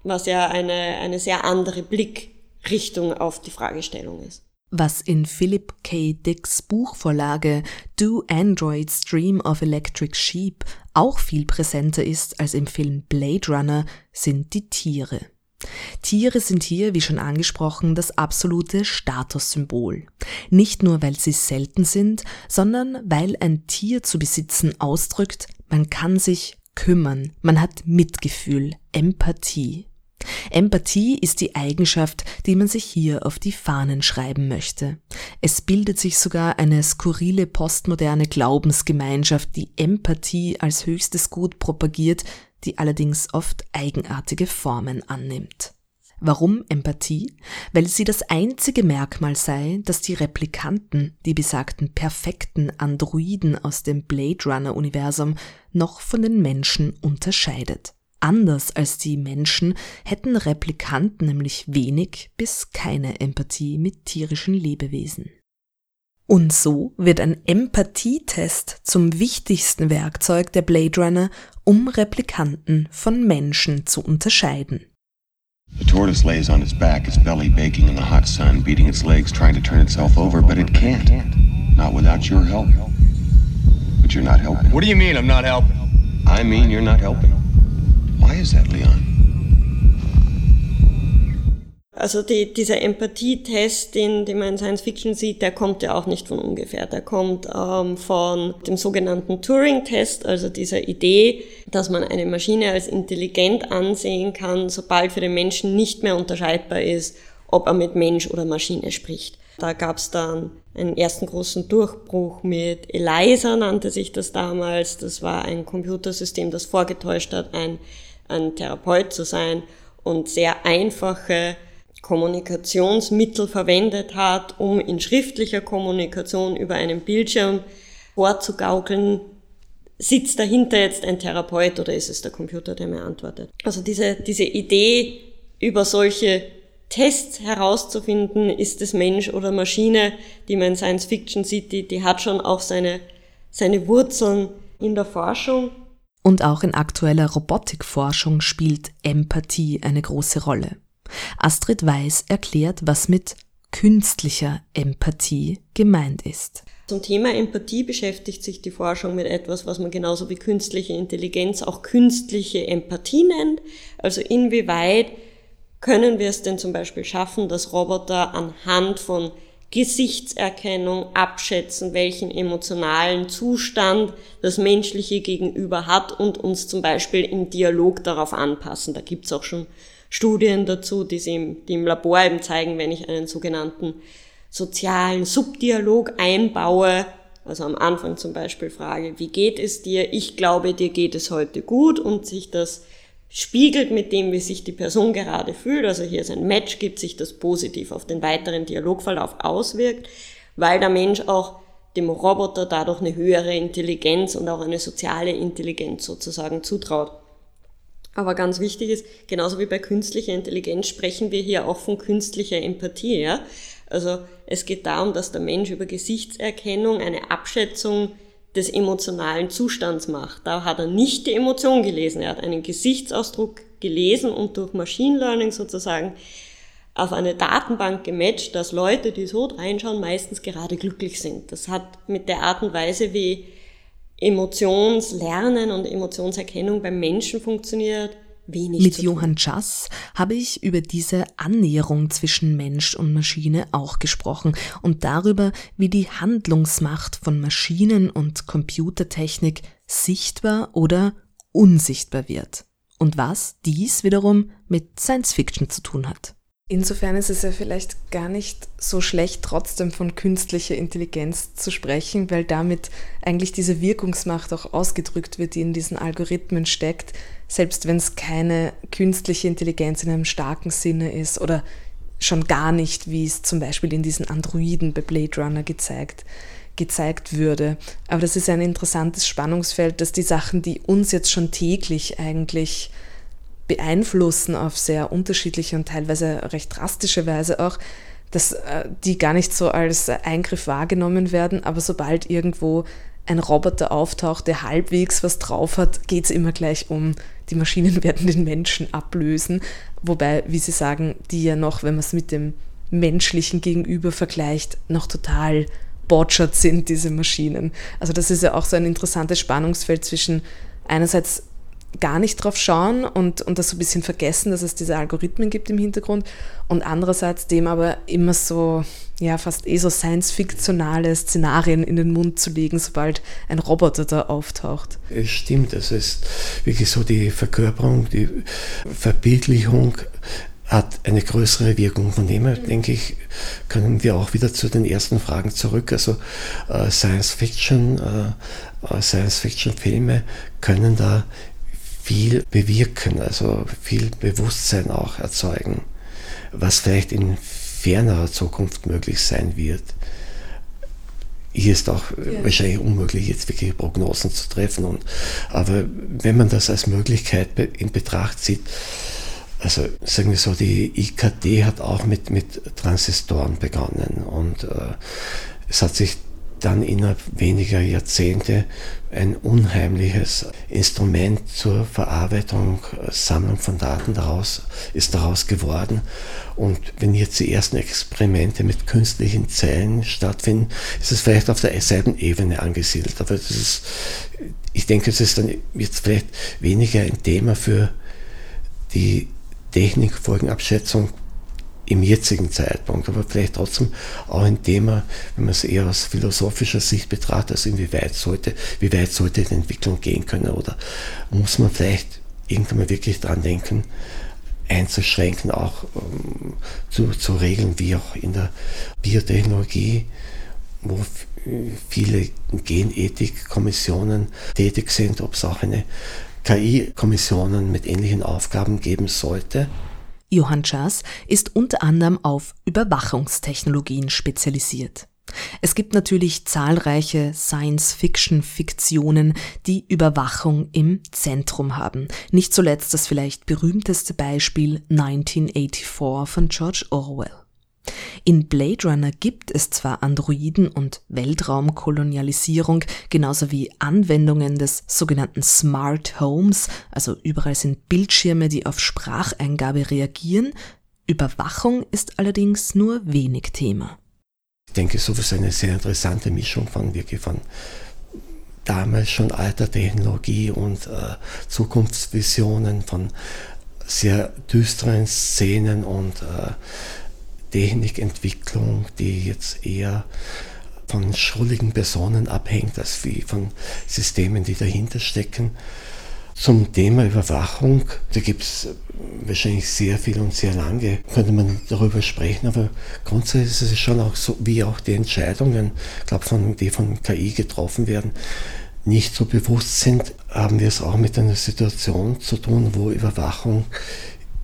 was ja eine, eine sehr andere Blickrichtung auf die Fragestellung ist. Was in Philip K. Dicks Buchvorlage Do Androids Dream of Electric Sheep auch viel präsenter ist als im Film Blade Runner, sind die Tiere. Tiere sind hier, wie schon angesprochen, das absolute Statussymbol. Nicht nur, weil sie selten sind, sondern weil ein Tier zu besitzen ausdrückt, man kann sich kümmern, man hat Mitgefühl, Empathie. Empathie ist die Eigenschaft, die man sich hier auf die Fahnen schreiben möchte. Es bildet sich sogar eine skurrile postmoderne Glaubensgemeinschaft, die Empathie als höchstes Gut propagiert, die allerdings oft eigenartige Formen annimmt. Warum Empathie? Weil sie das einzige Merkmal sei, das die Replikanten, die besagten perfekten Androiden aus dem Blade Runner Universum, noch von den Menschen unterscheidet. Anders als die Menschen hätten Replikanten nämlich wenig bis keine Empathie mit tierischen Lebewesen. Und so wird ein Empathietest zum wichtigsten Werkzeug der Blade Runner, um Replikanten von Menschen zu unterscheiden. The tortoise lays on its back, its belly baking in the hot sun, beating its legs, trying to turn itself over, but it can't. Not without your help. But you're not helping. What do you mean I'm not helping? I mean you're not helping. Why is that, Leon? Also die, dieser Empathietest, den, den man in Science Fiction sieht, der kommt ja auch nicht von ungefähr. Der kommt ähm, von dem sogenannten Turing-Test, also dieser Idee, dass man eine Maschine als intelligent ansehen kann, sobald für den Menschen nicht mehr unterscheidbar ist, ob er mit Mensch oder Maschine spricht. Da gab es dann einen ersten großen Durchbruch mit ELISA, nannte sich das damals. Das war ein Computersystem, das vorgetäuscht hat, ein, ein Therapeut zu sein und sehr einfache Kommunikationsmittel verwendet hat, um in schriftlicher Kommunikation über einen Bildschirm vorzugaukeln, sitzt dahinter jetzt ein Therapeut oder ist es der Computer, der mir antwortet. Also diese, diese Idee, über solche Tests herauszufinden, ist es Mensch oder Maschine, die man in Science Fiction sieht, die, die hat schon auch seine, seine Wurzeln in der Forschung. Und auch in aktueller Robotikforschung spielt Empathie eine große Rolle. Astrid Weiß erklärt, was mit künstlicher Empathie gemeint ist. Zum Thema Empathie beschäftigt sich die Forschung mit etwas, was man genauso wie künstliche Intelligenz auch künstliche Empathie nennt. Also inwieweit können wir es denn zum Beispiel schaffen, dass Roboter anhand von Gesichtserkennung abschätzen, welchen emotionalen Zustand das menschliche Gegenüber hat und uns zum Beispiel im Dialog darauf anpassen. Da gibt's auch schon Studien dazu, die, sie im, die im Labor eben zeigen, wenn ich einen sogenannten sozialen Subdialog einbaue, also am Anfang zum Beispiel frage, wie geht es dir? Ich glaube, dir geht es heute gut und sich das spiegelt mit dem, wie sich die Person gerade fühlt. Also hier ist ein Match, gibt sich das positiv auf den weiteren Dialogverlauf auswirkt, weil der Mensch auch dem Roboter dadurch eine höhere Intelligenz und auch eine soziale Intelligenz sozusagen zutraut. Aber ganz wichtig ist, genauso wie bei künstlicher Intelligenz sprechen wir hier auch von künstlicher Empathie. Ja? Also es geht darum, dass der Mensch über Gesichtserkennung eine Abschätzung des emotionalen Zustands macht. Da hat er nicht die Emotion gelesen, er hat einen Gesichtsausdruck gelesen und durch Machine Learning sozusagen auf eine Datenbank gematcht, dass Leute, die so reinschauen, meistens gerade glücklich sind. Das hat mit der Art und Weise, wie Emotionslernen und Emotionserkennung beim Menschen funktioniert, wenig. Mit Johann Schass habe ich über diese Annäherung zwischen Mensch und Maschine auch gesprochen und darüber, wie die Handlungsmacht von Maschinen und Computertechnik sichtbar oder unsichtbar wird und was dies wiederum mit Science Fiction zu tun hat. Insofern ist es ja vielleicht gar nicht so schlecht, trotzdem von künstlicher Intelligenz zu sprechen, weil damit eigentlich diese Wirkungsmacht auch ausgedrückt wird, die in diesen Algorithmen steckt, selbst wenn es keine künstliche Intelligenz in einem starken Sinne ist oder schon gar nicht, wie es zum Beispiel in diesen Androiden bei Blade Runner gezeigt, gezeigt würde. Aber das ist ein interessantes Spannungsfeld, dass die Sachen, die uns jetzt schon täglich eigentlich beeinflussen auf sehr unterschiedliche und teilweise recht drastische Weise auch, dass äh, die gar nicht so als Eingriff wahrgenommen werden, aber sobald irgendwo ein Roboter auftaucht, der halbwegs was drauf hat, geht es immer gleich um, die Maschinen werden den Menschen ablösen. Wobei, wie Sie sagen, die ja noch, wenn man es mit dem menschlichen Gegenüber vergleicht, noch total botschert sind, diese Maschinen. Also das ist ja auch so ein interessantes Spannungsfeld zwischen einerseits gar nicht drauf schauen und, und das so ein bisschen vergessen, dass es diese Algorithmen gibt im Hintergrund und andererseits dem aber immer so, ja, fast eh so science-fiktionale Szenarien in den Mund zu legen, sobald ein Roboter da auftaucht. Es stimmt, es ist wirklich so die Verkörperung, die Verbildlichung hat eine größere Wirkung. Von dem her, denke ich, können wir auch wieder zu den ersten Fragen zurück. Also äh, Science Fiction, äh, Science Fiction Filme können da viel bewirken, also viel Bewusstsein auch erzeugen, was vielleicht in fernerer Zukunft möglich sein wird. Hier ist auch ja. wahrscheinlich unmöglich, jetzt wirklich Prognosen zu treffen. Und, aber wenn man das als Möglichkeit in Betracht zieht, also sagen wir so, die IKT hat auch mit, mit Transistoren begonnen und äh, es hat sich dann innerhalb weniger Jahrzehnte ein unheimliches Instrument zur Verarbeitung, Sammlung von Daten daraus, ist daraus geworden. Und wenn jetzt die ersten Experimente mit künstlichen Zellen stattfinden, ist es vielleicht auf derselben Ebene angesiedelt. Aber das ist, ich denke, es ist dann jetzt vielleicht weniger ein Thema für die Technikfolgenabschätzung im jetzigen Zeitpunkt, aber vielleicht trotzdem auch ein Thema, wenn man es eher aus philosophischer Sicht betrachtet, also inwieweit sollte, wie weit sollte die Entwicklung gehen können oder muss man vielleicht irgendwann mal wirklich dran denken, einzuschränken, auch um, zu, zu regeln, wie auch in der Biotechnologie, wo viele Genethikkommissionen tätig sind, ob es auch eine KI-Kommissionen mit ähnlichen Aufgaben geben sollte. Johann Schaas ist unter anderem auf Überwachungstechnologien spezialisiert. Es gibt natürlich zahlreiche Science-Fiction-Fiktionen, die Überwachung im Zentrum haben. Nicht zuletzt das vielleicht berühmteste Beispiel 1984 von George Orwell. In Blade Runner gibt es zwar Androiden und Weltraumkolonialisierung, genauso wie Anwendungen des sogenannten Smart Homes, also überall sind Bildschirme, die auf Spracheingabe reagieren, Überwachung ist allerdings nur wenig Thema. Ich denke, so ist eine sehr interessante Mischung von wirklich von damals schon alter Technologie und äh, Zukunftsvisionen, von sehr düsteren Szenen und äh, Technikentwicklung, die jetzt eher von schuldigen Personen abhängt, als wie von Systemen, die dahinter stecken. Zum Thema Überwachung, da gibt es wahrscheinlich sehr viel und sehr lange, könnte man darüber sprechen, aber grundsätzlich ist es schon auch so, wie auch die Entscheidungen, glaube von, die von KI getroffen werden, nicht so bewusst sind, haben wir es auch mit einer Situation zu tun, wo Überwachung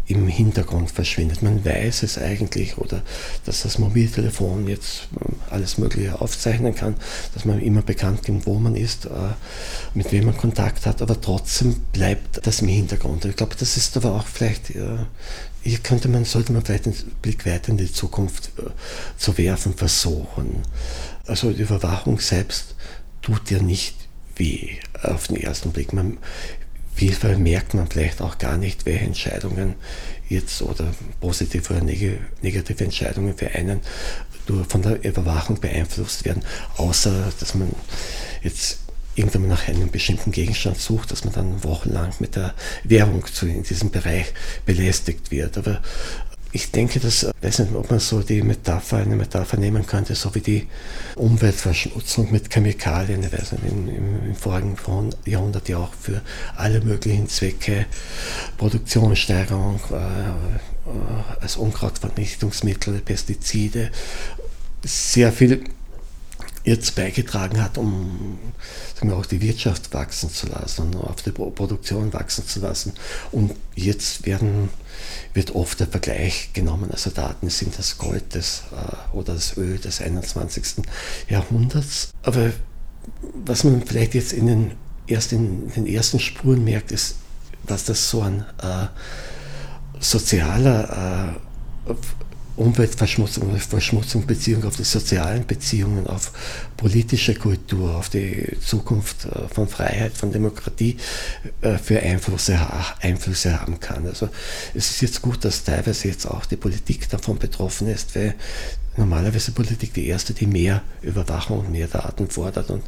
im Hintergrund verschwindet. Man weiß es eigentlich oder dass das Mobiltelefon jetzt ähm, alles Mögliche aufzeichnen kann, dass man immer bekannt gibt, wo man ist, äh, mit wem man Kontakt hat, aber trotzdem bleibt das im Hintergrund. Ich glaube, das ist aber auch vielleicht, hier könnte man, sollte man vielleicht den Blick weiter in die Zukunft äh, zu werfen versuchen. Also die Überwachung selbst tut ja nicht weh auf den ersten Blick. Man, Vielfach merkt man vielleicht auch gar nicht, welche Entscheidungen jetzt oder positive oder negative Entscheidungen für einen von der Überwachung beeinflusst werden, außer dass man jetzt irgendwann nach einem bestimmten Gegenstand sucht, dass man dann wochenlang mit der Währung in diesem Bereich belästigt wird. Aber ich denke, dass, ich weiß nicht, ob man so die Metapher, eine Metapher nehmen könnte, so wie die Umweltverschmutzung mit Chemikalien, ich weiß nicht, im, im, vorigen Jahrhundert ja auch für alle möglichen Zwecke, Produktionssteigerung, äh, äh, als Unkrautvernichtungsmittel, Pestizide, sehr viel jetzt beigetragen hat, um wir, auch die Wirtschaft wachsen zu lassen, auf die Produktion wachsen zu lassen. Und jetzt werden, wird oft der Vergleich genommen, also Daten sind das Gold des, äh, oder das Öl des 21. Jahrhunderts. Aber was man vielleicht jetzt in den, erst in den ersten Spuren merkt, ist, dass das so ein äh, sozialer äh, Umweltverschmutzung, Verschmutzung, Beziehung auf die sozialen Beziehungen, auf politische Kultur, auf die Zukunft äh, von Freiheit, von Demokratie äh, für Einflüsse, Einflüsse haben kann. Also es ist jetzt gut, dass teilweise jetzt auch die Politik davon betroffen ist, weil normalerweise Politik die erste, die mehr Überwachung und mehr Daten fordert. Und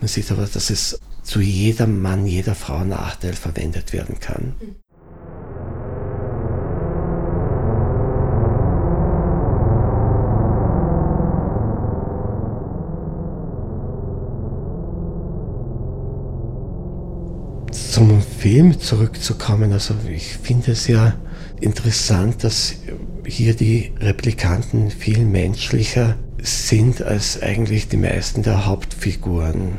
man sieht aber, dass es zu jedem Mann, jeder Frau Nachteil verwendet werden kann. Film zurückzukommen, also ich finde es ja interessant, dass hier die Replikanten viel menschlicher sind als eigentlich die meisten der Hauptfiguren.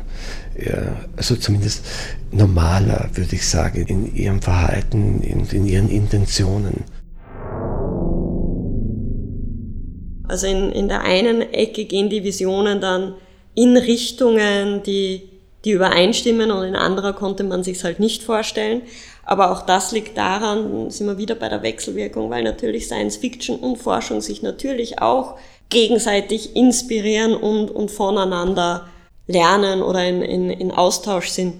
Ja, also zumindest normaler, würde ich sagen, in ihrem Verhalten und in ihren Intentionen. Also in, in der einen Ecke gehen die Visionen dann in Richtungen, die die übereinstimmen und in anderer konnte man sich halt nicht vorstellen. Aber auch das liegt daran, sind wir wieder bei der Wechselwirkung, weil natürlich Science Fiction und Forschung sich natürlich auch gegenseitig inspirieren und, und voneinander lernen oder in, in, in Austausch sind.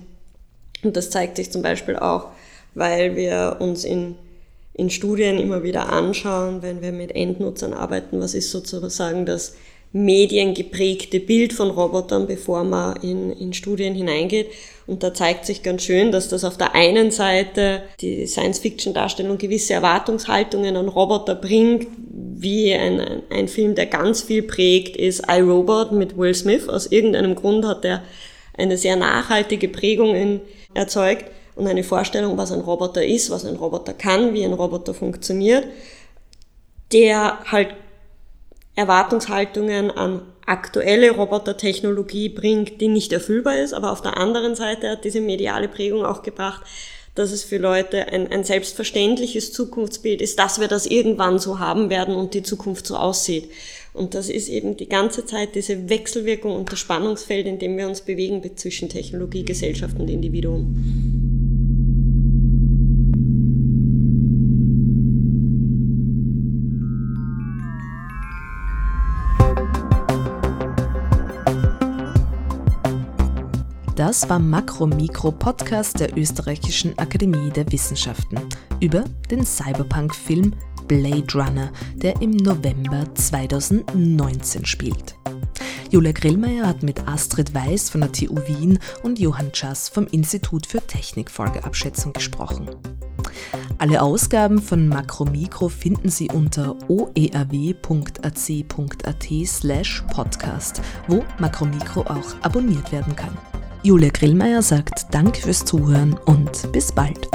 Und das zeigt sich zum Beispiel auch, weil wir uns in, in Studien immer wieder anschauen, wenn wir mit Endnutzern arbeiten, was ist sozusagen das mediengeprägte Bild von Robotern, bevor man in, in Studien hineingeht. Und da zeigt sich ganz schön, dass das auf der einen Seite die Science-Fiction-Darstellung gewisse Erwartungshaltungen an Roboter bringt, wie ein, ein Film, der ganz viel prägt, ist iRobot mit Will Smith. Aus irgendeinem Grund hat er eine sehr nachhaltige Prägung in, erzeugt und eine Vorstellung, was ein Roboter ist, was ein Roboter kann, wie ein Roboter funktioniert, der halt Erwartungshaltungen an aktuelle Robotertechnologie bringt, die nicht erfüllbar ist. Aber auf der anderen Seite hat diese mediale Prägung auch gebracht, dass es für Leute ein, ein selbstverständliches Zukunftsbild ist, dass wir das irgendwann so haben werden und die Zukunft so aussieht. Und das ist eben die ganze Zeit diese Wechselwirkung und das Spannungsfeld, in dem wir uns bewegen zwischen Technologie, Gesellschaft und Individuum. Das war Makro-Mikro-Podcast der Österreichischen Akademie der Wissenschaften über den Cyberpunk-Film Blade Runner, der im November 2019 spielt. Julia Grillmeier hat mit Astrid Weiß von der TU Wien und Johann Schass vom Institut für Technikfolgeabschätzung gesprochen. Alle Ausgaben von Makromikro finden Sie unter oerw.ac.at slash podcast, wo Makromikro auch abonniert werden kann. Julia Grillmeier sagt Dank fürs Zuhören und bis bald.